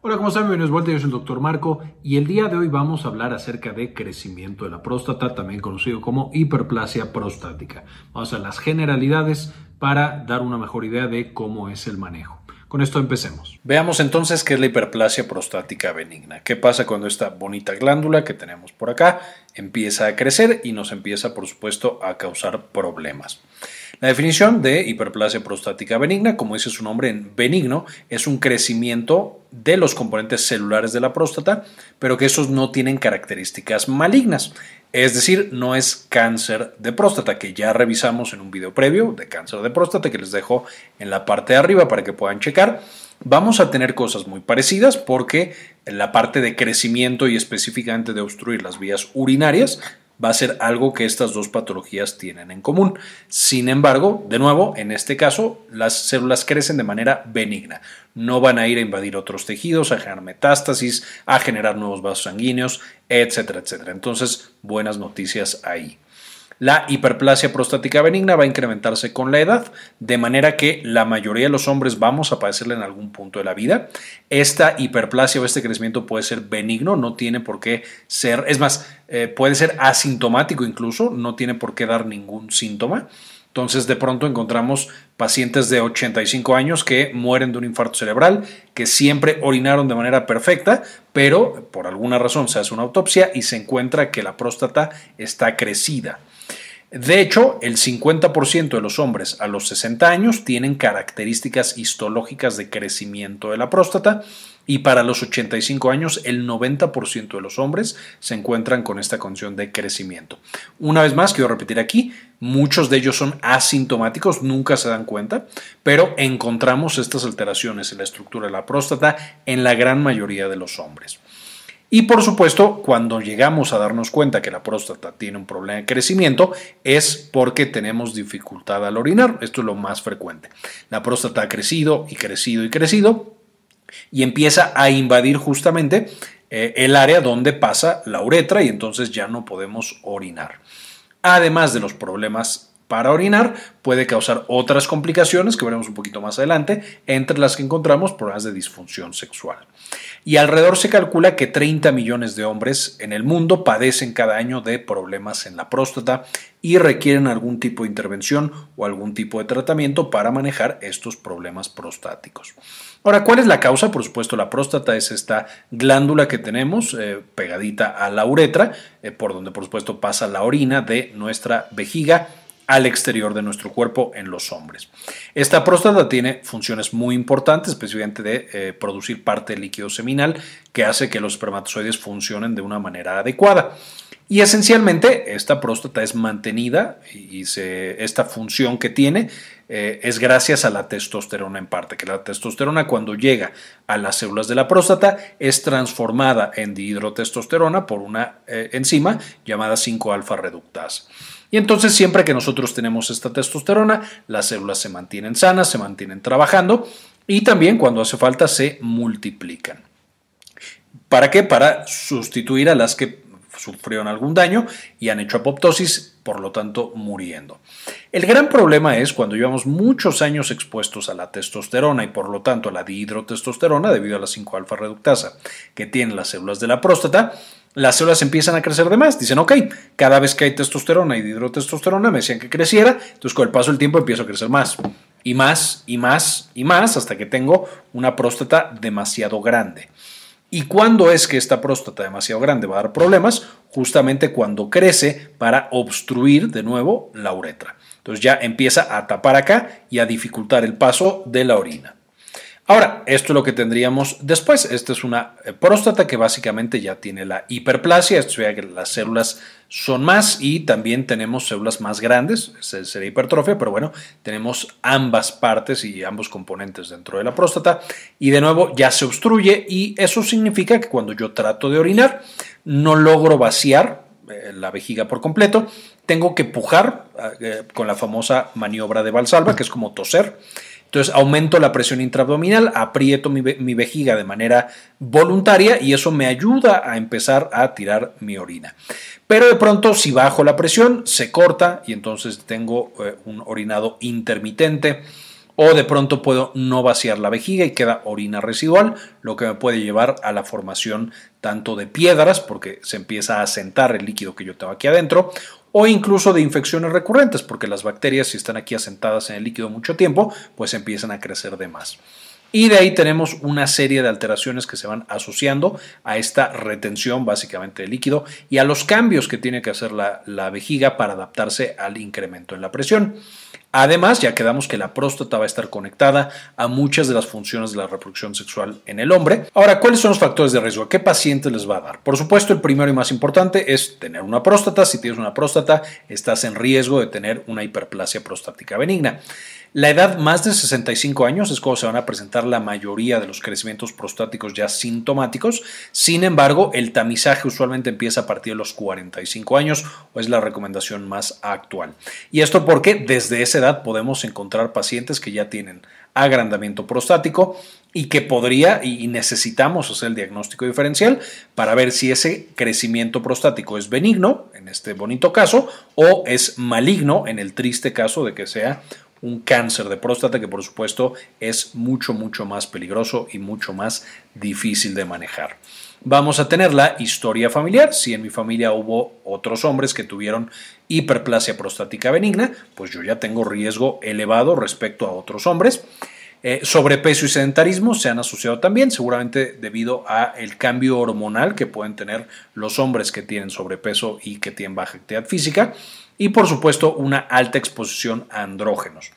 Hola, ¿cómo están? Bienvenidos vuelta, yo soy el doctor Marco y el día de hoy vamos a hablar acerca de crecimiento de la próstata, también conocido como hiperplasia prostática. Vamos a las generalidades para dar una mejor idea de cómo es el manejo. Con esto empecemos. Veamos entonces qué es la hiperplasia prostática benigna. ¿Qué pasa cuando esta bonita glándula que tenemos por acá empieza a crecer y nos empieza, por supuesto, a causar problemas? La definición de hiperplasia prostática benigna, como dice su nombre en benigno, es un crecimiento de los componentes celulares de la próstata, pero que esos no tienen características malignas. Es decir, no es cáncer de próstata, que ya revisamos en un video previo de cáncer de próstata que les dejo en la parte de arriba para que puedan checar. Vamos a tener cosas muy parecidas porque la parte de crecimiento y específicamente de obstruir las vías urinarias va a ser algo que estas dos patologías tienen en común. Sin embargo, de nuevo, en este caso, las células crecen de manera benigna. No van a ir a invadir otros tejidos, a generar metástasis, a generar nuevos vasos sanguíneos, etcétera, etcétera. Entonces, buenas noticias ahí. La hiperplasia prostática benigna va a incrementarse con la edad, de manera que la mayoría de los hombres vamos a padecerla en algún punto de la vida. Esta hiperplasia o este crecimiento puede ser benigno, no tiene por qué ser, es más, eh, puede ser asintomático incluso, no tiene por qué dar ningún síntoma. Entonces de pronto encontramos pacientes de 85 años que mueren de un infarto cerebral, que siempre orinaron de manera perfecta, pero por alguna razón se hace una autopsia y se encuentra que la próstata está crecida. De hecho, el 50% de los hombres a los 60 años tienen características histológicas de crecimiento de la próstata y para los 85 años el 90% de los hombres se encuentran con esta condición de crecimiento. Una vez más, quiero repetir aquí, muchos de ellos son asintomáticos, nunca se dan cuenta, pero encontramos estas alteraciones en la estructura de la próstata en la gran mayoría de los hombres. Y por supuesto, cuando llegamos a darnos cuenta que la próstata tiene un problema de crecimiento, es porque tenemos dificultad al orinar. Esto es lo más frecuente. La próstata ha crecido y crecido y crecido y empieza a invadir justamente eh, el área donde pasa la uretra y entonces ya no podemos orinar. Además de los problemas para orinar, puede causar otras complicaciones que veremos un poquito más adelante, entre las que encontramos problemas de disfunción sexual. Y alrededor se calcula que 30 millones de hombres en el mundo padecen cada año de problemas en la próstata y requieren algún tipo de intervención o algún tipo de tratamiento para manejar estos problemas prostáticos. Ahora, ¿cuál es la causa? Por supuesto, la próstata es esta glándula que tenemos eh, pegadita a la uretra, eh, por donde por supuesto pasa la orina de nuestra vejiga al exterior de nuestro cuerpo en los hombres. Esta próstata tiene funciones muy importantes, especialmente de eh, producir parte del líquido seminal que hace que los espermatozoides funcionen de una manera adecuada. Y esencialmente esta próstata es mantenida y esta función que tiene eh, es gracias a la testosterona en parte, que la testosterona cuando llega a las células de la próstata es transformada en dihidrotestosterona por una eh, enzima llamada 5-alfa reductasa. Y entonces siempre que nosotros tenemos esta testosterona, las células se mantienen sanas, se mantienen trabajando y también cuando hace falta se multiplican. ¿Para qué? Para sustituir a las que sufrieron algún daño y han hecho apoptosis, por lo tanto muriendo. El gran problema es cuando llevamos muchos años expuestos a la testosterona y por lo tanto a la dihidrotestosterona debido a la 5-alfa reductasa que tienen las células de la próstata, las células empiezan a crecer de más. Dicen, ok, cada vez que hay testosterona y hidrotestosterona me decían que creciera, entonces con el paso del tiempo empiezo a crecer más. Y más, y más, y más, hasta que tengo una próstata demasiado grande. ¿Y cuándo es que esta próstata demasiado grande va a dar problemas? Justamente cuando crece para obstruir de nuevo la uretra. Entonces ya empieza a tapar acá y a dificultar el paso de la orina. Ahora, esto es lo que tendríamos después. Esta es una eh, próstata que básicamente ya tiene la hiperplasia, esto significa que las células son más y también tenemos células más grandes, sería hipertrofia, pero bueno, tenemos ambas partes y ambos componentes dentro de la próstata. Y de nuevo ya se obstruye y eso significa que cuando yo trato de orinar no logro vaciar eh, la vejiga por completo, tengo que pujar eh, con la famosa maniobra de Valsalva, que es como toser entonces aumento la presión intraabdominal, aprieto mi, vejiga de manera voluntaria y eso me ayuda a empezar a tirar mi orina. Pero de pronto si bajo la presión se corta y entonces tengo eh, un orinado intermitente o de pronto puedo no vaciar la vejiga y queda orina residual, lo que me puede llevar a la formación tanto de piedras, porque se empieza a asentar el líquido que yo tengo aquí adentro, o incluso de infecciones recurrentes, porque las bacterias, si están aquí asentadas en el líquido mucho tiempo, pues empiezan a crecer de más. Y de ahí tenemos una serie de alteraciones que se van asociando a esta retención básicamente de líquido y a los cambios que tiene que hacer la, la vejiga para adaptarse al incremento en la presión. Además, ya quedamos que la próstata va a estar conectada a muchas de las funciones de la reproducción sexual en el hombre. Ahora, ¿cuáles son los factores de riesgo? ¿A qué paciente les va a dar? Por supuesto, el primero y más importante es tener una próstata. Si tienes una próstata, estás en riesgo de tener una hiperplasia prostática benigna. La edad más de 65 años es cuando se van a presentar la mayoría de los crecimientos prostáticos ya sintomáticos. Sin embargo, el tamizaje usualmente empieza a partir de los 45 años o es la recomendación más actual. Y esto porque desde edad podemos encontrar pacientes que ya tienen agrandamiento prostático y que podría y necesitamos hacer el diagnóstico diferencial para ver si ese crecimiento prostático es benigno, en este bonito caso, o es maligno, en el triste caso de que sea un cáncer de próstata que por supuesto es mucho, mucho más peligroso y mucho más difícil de manejar. Vamos a tener la historia familiar. Si en mi familia hubo otros hombres que tuvieron hiperplasia prostática benigna, pues yo ya tengo riesgo elevado respecto a otros hombres. Eh, sobrepeso y sedentarismo se han asociado también, seguramente debido a el cambio hormonal que pueden tener los hombres que tienen sobrepeso y que tienen baja actividad física y por supuesto una alta exposición a andrógenos,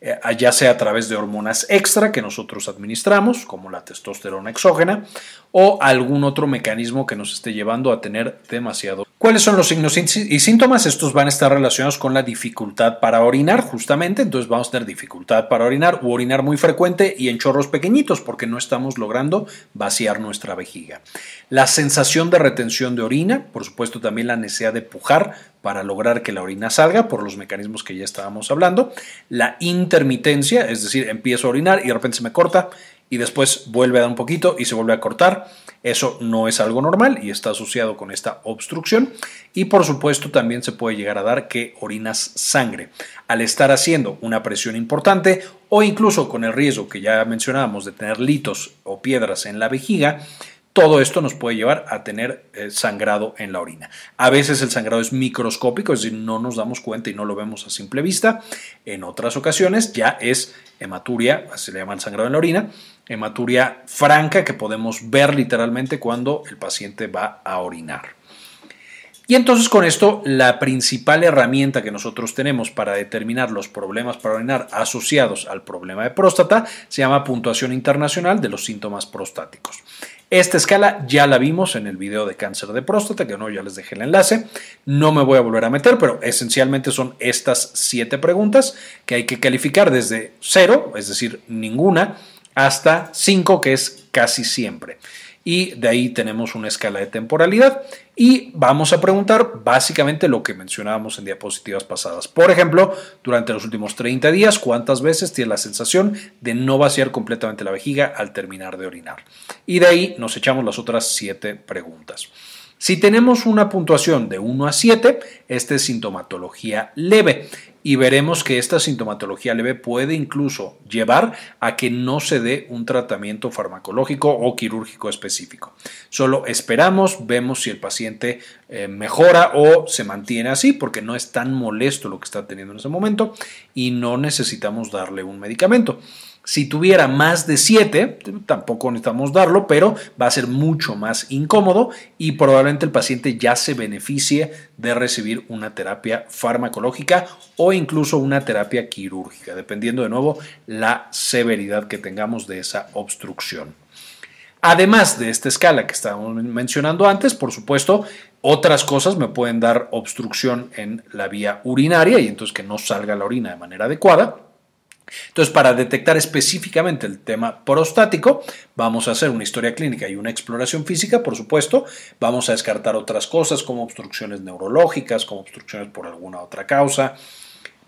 eh, ya sea a través de hormonas extra que nosotros administramos, como la testosterona exógena, o algún otro mecanismo que nos esté llevando a tener demasiado. ¿Cuáles son los signos y síntomas? Estos van a estar relacionados con la dificultad para orinar, justamente. Entonces vamos a tener dificultad para orinar o orinar muy frecuente y en chorros pequeñitos porque no estamos logrando vaciar nuestra vejiga. La sensación de retención de orina, por supuesto también la necesidad de pujar para lograr que la orina salga por los mecanismos que ya estábamos hablando. La intermitencia, es decir, empiezo a orinar y de repente se me corta y después vuelve a dar un poquito y se vuelve a cortar. Eso no es algo normal y está asociado con esta obstrucción. Y por supuesto también se puede llegar a dar que orinas sangre. Al estar haciendo una presión importante o incluso con el riesgo que ya mencionábamos de tener litos o piedras en la vejiga, todo esto nos puede llevar a tener eh, sangrado en la orina. A veces el sangrado es microscópico, es decir, no nos damos cuenta y no lo vemos a simple vista. En otras ocasiones ya es hematuria, se le llama sangrado en la orina, hematuria franca que podemos ver literalmente cuando el paciente va a orinar. Y entonces con esto la principal herramienta que nosotros tenemos para determinar los problemas para orinar asociados al problema de próstata se llama puntuación internacional de los síntomas prostáticos. Esta escala ya la vimos en el video de cáncer de próstata, que no, ya les dejé el enlace. No me voy a volver a meter, pero esencialmente son estas siete preguntas que hay que calificar desde cero, es decir, ninguna, hasta cinco, que es casi siempre y de ahí tenemos una escala de temporalidad y vamos a preguntar básicamente lo que mencionábamos en diapositivas pasadas. Por ejemplo, durante los últimos 30 días, ¿cuántas veces tiene la sensación de no vaciar completamente la vejiga al terminar de orinar? Y de ahí nos echamos las otras 7 preguntas. Si tenemos una puntuación de 1 a 7, esta es sintomatología leve y veremos que esta sintomatología leve puede incluso llevar a que no se dé un tratamiento farmacológico o quirúrgico específico. Solo esperamos, vemos si el paciente eh, mejora o se mantiene así porque no es tan molesto lo que está teniendo en ese momento y no necesitamos darle un medicamento. Si tuviera más de 7, tampoco necesitamos darlo, pero va a ser mucho más incómodo y probablemente el paciente ya se beneficie de recibir una terapia farmacológica o incluso una terapia quirúrgica, dependiendo de nuevo la severidad que tengamos de esa obstrucción. Además de esta escala que estábamos mencionando antes, por supuesto, otras cosas me pueden dar obstrucción en la vía urinaria y entonces que no salga la orina de manera adecuada. Entonces, para detectar específicamente el tema prostático, vamos a hacer una historia clínica y una exploración física, por supuesto. Vamos a descartar otras cosas como obstrucciones neurológicas, como obstrucciones por alguna otra causa.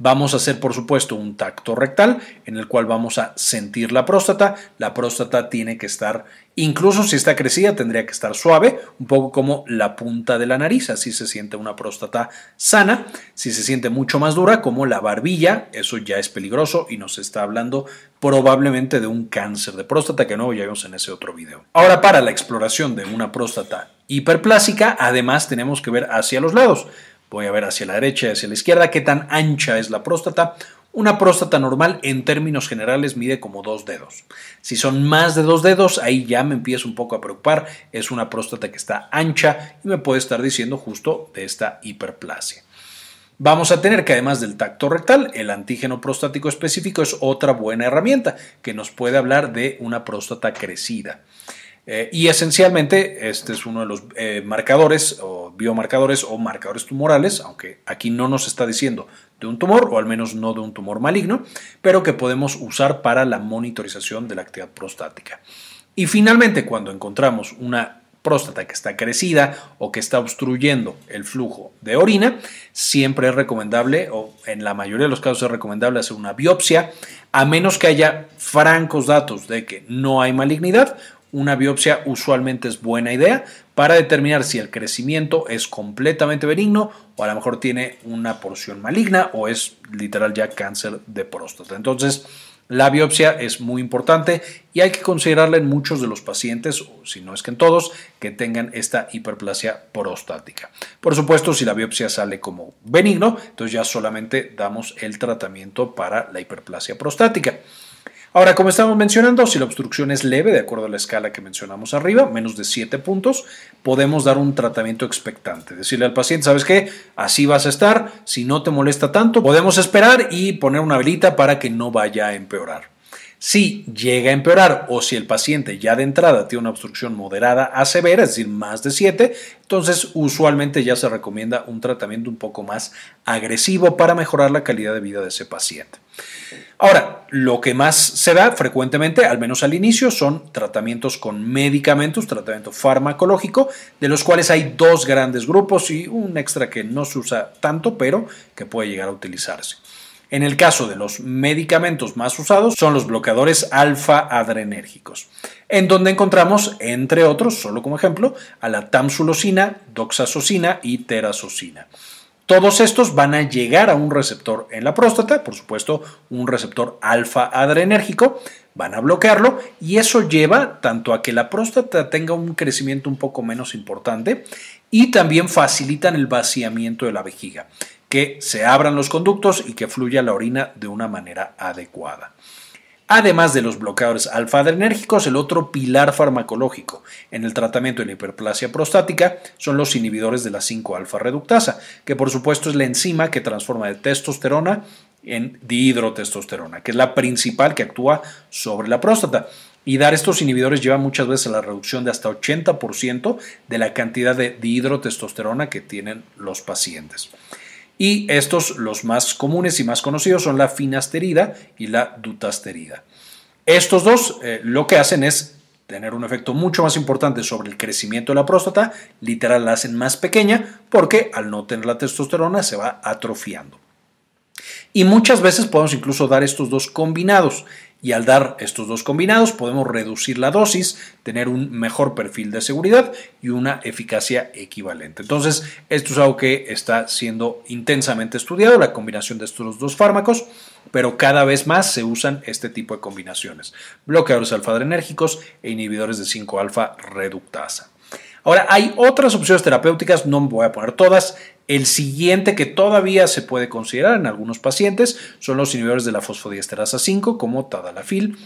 Vamos a hacer, por supuesto, un tacto rectal en el cual vamos a sentir la próstata. La próstata tiene que estar, incluso si está crecida, tendría que estar suave, un poco como la punta de la nariz, así se siente una próstata sana. Si se siente mucho más dura, como la barbilla, eso ya es peligroso y nos está hablando probablemente de un cáncer de próstata, que no ya vimos en ese otro video. Ahora, para la exploración de una próstata hiperplásica, además tenemos que ver hacia los lados. Voy a ver hacia la derecha y hacia la izquierda qué tan ancha es la próstata. Una próstata normal en términos generales mide como dos dedos. Si son más de dos dedos, ahí ya me empiezo un poco a preocupar. Es una próstata que está ancha y me puede estar diciendo justo de esta hiperplasia. Vamos a tener que además del tacto rectal, el antígeno prostático específico es otra buena herramienta que nos puede hablar de una próstata crecida. Eh, y esencialmente este es uno de los eh, marcadores o biomarcadores o marcadores tumorales, aunque aquí no nos está diciendo de un tumor o al menos no de un tumor maligno, pero que podemos usar para la monitorización de la actividad prostática. Y finalmente, cuando encontramos una próstata que está crecida o que está obstruyendo el flujo de orina, siempre es recomendable, o en la mayoría de los casos es recomendable hacer una biopsia, a menos que haya francos datos de que no hay malignidad una biopsia usualmente es buena idea para determinar si el crecimiento es completamente benigno o a lo mejor tiene una porción maligna o es literal ya cáncer de próstata. Entonces, la biopsia es muy importante y hay que considerarla en muchos de los pacientes, si no es que en todos, que tengan esta hiperplasia prostática. Por supuesto, si la biopsia sale como benigno, entonces ya solamente damos el tratamiento para la hiperplasia prostática. Ahora, como estamos mencionando, si la obstrucción es leve, de acuerdo a la escala que mencionamos arriba, menos de 7 puntos, podemos dar un tratamiento expectante. Decirle al paciente, ¿sabes qué? Así vas a estar, si no te molesta tanto, podemos esperar y poner una velita para que no vaya a empeorar. Si llega a empeorar o si el paciente ya de entrada tiene una obstrucción moderada a severa, es decir, más de 7, entonces usualmente ya se recomienda un tratamiento un poco más agresivo para mejorar la calidad de vida de ese paciente. Ahora, lo que más se da frecuentemente, al menos al inicio, son tratamientos con medicamentos, tratamiento farmacológico, de los cuales hay dos grandes grupos y un extra que no se usa tanto, pero que puede llegar a utilizarse. En el caso de los medicamentos más usados son los bloqueadores alfa-adrenérgicos, en donde encontramos, entre otros, solo como ejemplo, a la tamsulosina, doxazosina y terazosina. Todos estos van a llegar a un receptor en la próstata, por supuesto, un receptor alfa-adrenérgico, van a bloquearlo y eso lleva tanto a que la próstata tenga un crecimiento un poco menos importante y también facilitan el vaciamiento de la vejiga que se abran los conductos y que fluya la orina de una manera adecuada. Además de los bloqueadores alfa-adrenérgicos, el otro pilar farmacológico en el tratamiento de la hiperplasia prostática son los inhibidores de la 5-alfa reductasa, que por supuesto es la enzima que transforma de testosterona en dihidrotestosterona, que es la principal que actúa sobre la próstata. Y dar estos inhibidores lleva muchas veces a la reducción de hasta 80% de la cantidad de dihidrotestosterona que tienen los pacientes. Y estos, los más comunes y más conocidos, son la finasterida y la dutasterida. Estos dos eh, lo que hacen es tener un efecto mucho más importante sobre el crecimiento de la próstata, literal la hacen más pequeña porque al no tener la testosterona se va atrofiando. Y muchas veces podemos incluso dar estos dos combinados y al dar estos dos combinados podemos reducir la dosis, tener un mejor perfil de seguridad y una eficacia equivalente. Entonces, esto es algo que está siendo intensamente estudiado, la combinación de estos dos fármacos, pero cada vez más se usan este tipo de combinaciones, bloqueadores alfa-adrenérgicos e inhibidores de 5-alfa reductasa. Ahora, hay otras opciones terapéuticas, no me voy a poner todas. El siguiente que todavía se puede considerar en algunos pacientes son los inhibidores de la fosfodiesterasa 5, como tadalafil.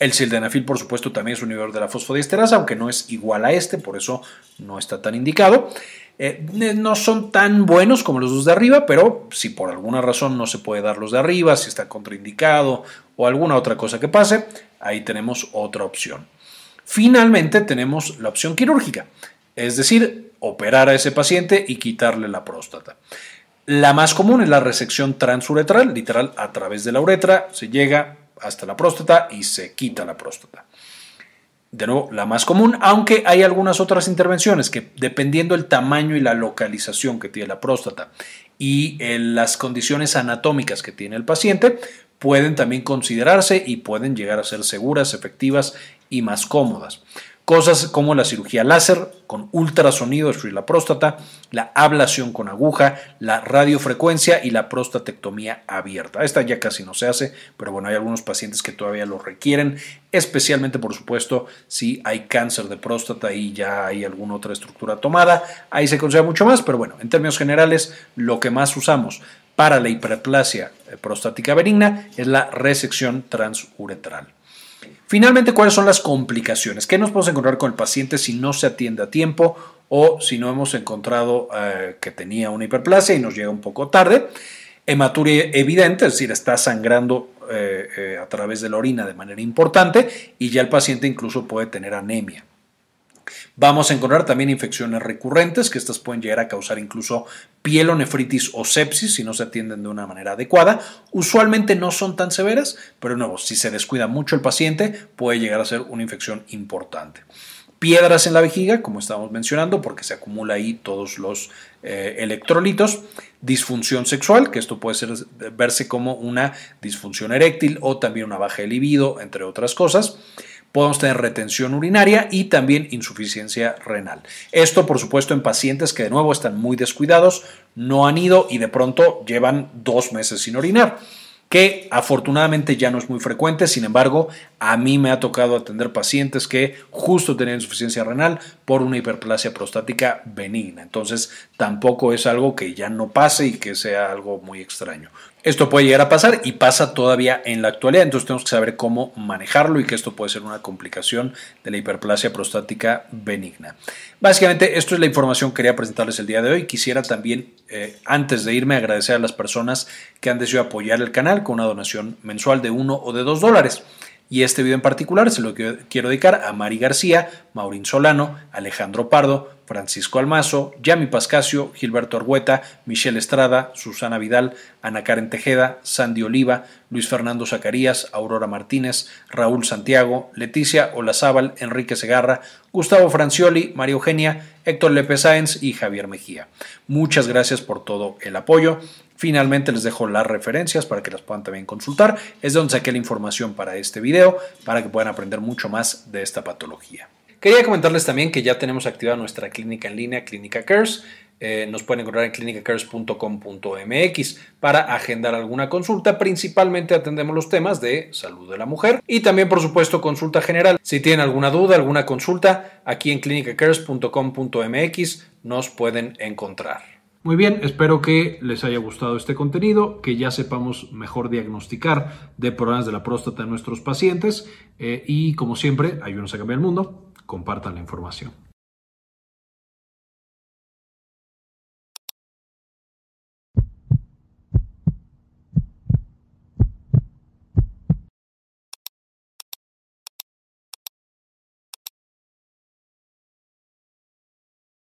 El sildenafil, por supuesto, también es un inhibidor de la fosfodiesterasa, aunque no es igual a este, por eso no está tan indicado. Eh, no son tan buenos como los dos de arriba, pero si por alguna razón no se puede dar los de arriba, si está contraindicado o alguna otra cosa que pase, ahí tenemos otra opción. Finalmente tenemos la opción quirúrgica es decir, operar a ese paciente y quitarle la próstata. La más común es la resección transuretral, literal, a través de la uretra se llega hasta la próstata y se quita la próstata. De nuevo, la más común, aunque hay algunas otras intervenciones que dependiendo del tamaño y la localización que tiene la próstata y las condiciones anatómicas que tiene el paciente pueden también considerarse y pueden llegar a ser seguras, efectivas y más cómodas. Cosas como la cirugía láser con ultrasonido, destruir la próstata, la ablación con aguja, la radiofrecuencia y la prostatectomía abierta. Esta ya casi no se hace, pero bueno, hay algunos pacientes que todavía lo requieren, especialmente por supuesto si hay cáncer de próstata y ya hay alguna otra estructura tomada. Ahí se considera mucho más, pero bueno, en términos generales, lo que más usamos para la hiperplasia prostática benigna es la resección transuretral. Finalmente, ¿cuáles son las complicaciones? ¿Qué nos podemos encontrar con el paciente si no se atiende a tiempo o si no hemos encontrado eh, que tenía una hiperplasia y nos llega un poco tarde? Hematuria evidente, es decir, está sangrando eh, eh, a través de la orina de manera importante y ya el paciente incluso puede tener anemia. Vamos a encontrar también infecciones recurrentes, que estas pueden llegar a causar incluso pielonefritis o sepsis si no se atienden de una manera adecuada. Usualmente no son tan severas, pero nuevo, si se descuida mucho el paciente, puede llegar a ser una infección importante. Piedras en la vejiga, como estábamos mencionando, porque se acumula ahí todos los eh, electrolitos, disfunción sexual, que esto puede ser, verse como una disfunción eréctil o también una baja de libido, entre otras cosas podemos tener retención urinaria y también insuficiencia renal. Esto, por supuesto, en pacientes que de nuevo están muy descuidados, no han ido y de pronto llevan dos meses sin orinar que afortunadamente ya no es muy frecuente, sin embargo, a mí me ha tocado atender pacientes que justo tenían insuficiencia renal por una hiperplasia prostática benigna. Entonces, tampoco es algo que ya no pase y que sea algo muy extraño. Esto puede llegar a pasar y pasa todavía en la actualidad, entonces tenemos que saber cómo manejarlo y que esto puede ser una complicación de la hiperplasia prostática benigna. Básicamente, esto es la información que quería presentarles el día de hoy. Quisiera también, eh, antes de irme, agradecer a las personas que han decidido apoyar el canal con una donación mensual de uno o de dos dólares. Y este video en particular se lo quiero dedicar a Mari García, Maurín Solano, Alejandro Pardo, Francisco Almazo, Yami Pascasio, Gilberto Argueta, Michelle Estrada, Susana Vidal, Ana Karen Tejeda, Sandy Oliva, Luis Fernando Zacarías, Aurora Martínez, Raúl Santiago, Leticia Olazábal, Enrique Segarra, Gustavo Francioli, María Eugenia, Héctor Lepe Sáenz y Javier Mejía. Muchas gracias por todo el apoyo. Finalmente les dejo las referencias para que las puedan también consultar. Es donde saqué la información para este video, para que puedan aprender mucho más de esta patología. Quería comentarles también que ya tenemos activada nuestra clínica en línea, Clínica Cares. Eh, nos pueden encontrar en clinicacares.com.mx para agendar alguna consulta. Principalmente atendemos los temas de salud de la mujer y también, por supuesto, consulta general. Si tienen alguna duda, alguna consulta, aquí en clinicacares.com.mx nos pueden encontrar. Muy bien, espero que les haya gustado este contenido, que ya sepamos mejor diagnosticar de problemas de la próstata en nuestros pacientes eh, y como siempre, ayúdenos a cambiar el mundo, compartan la información.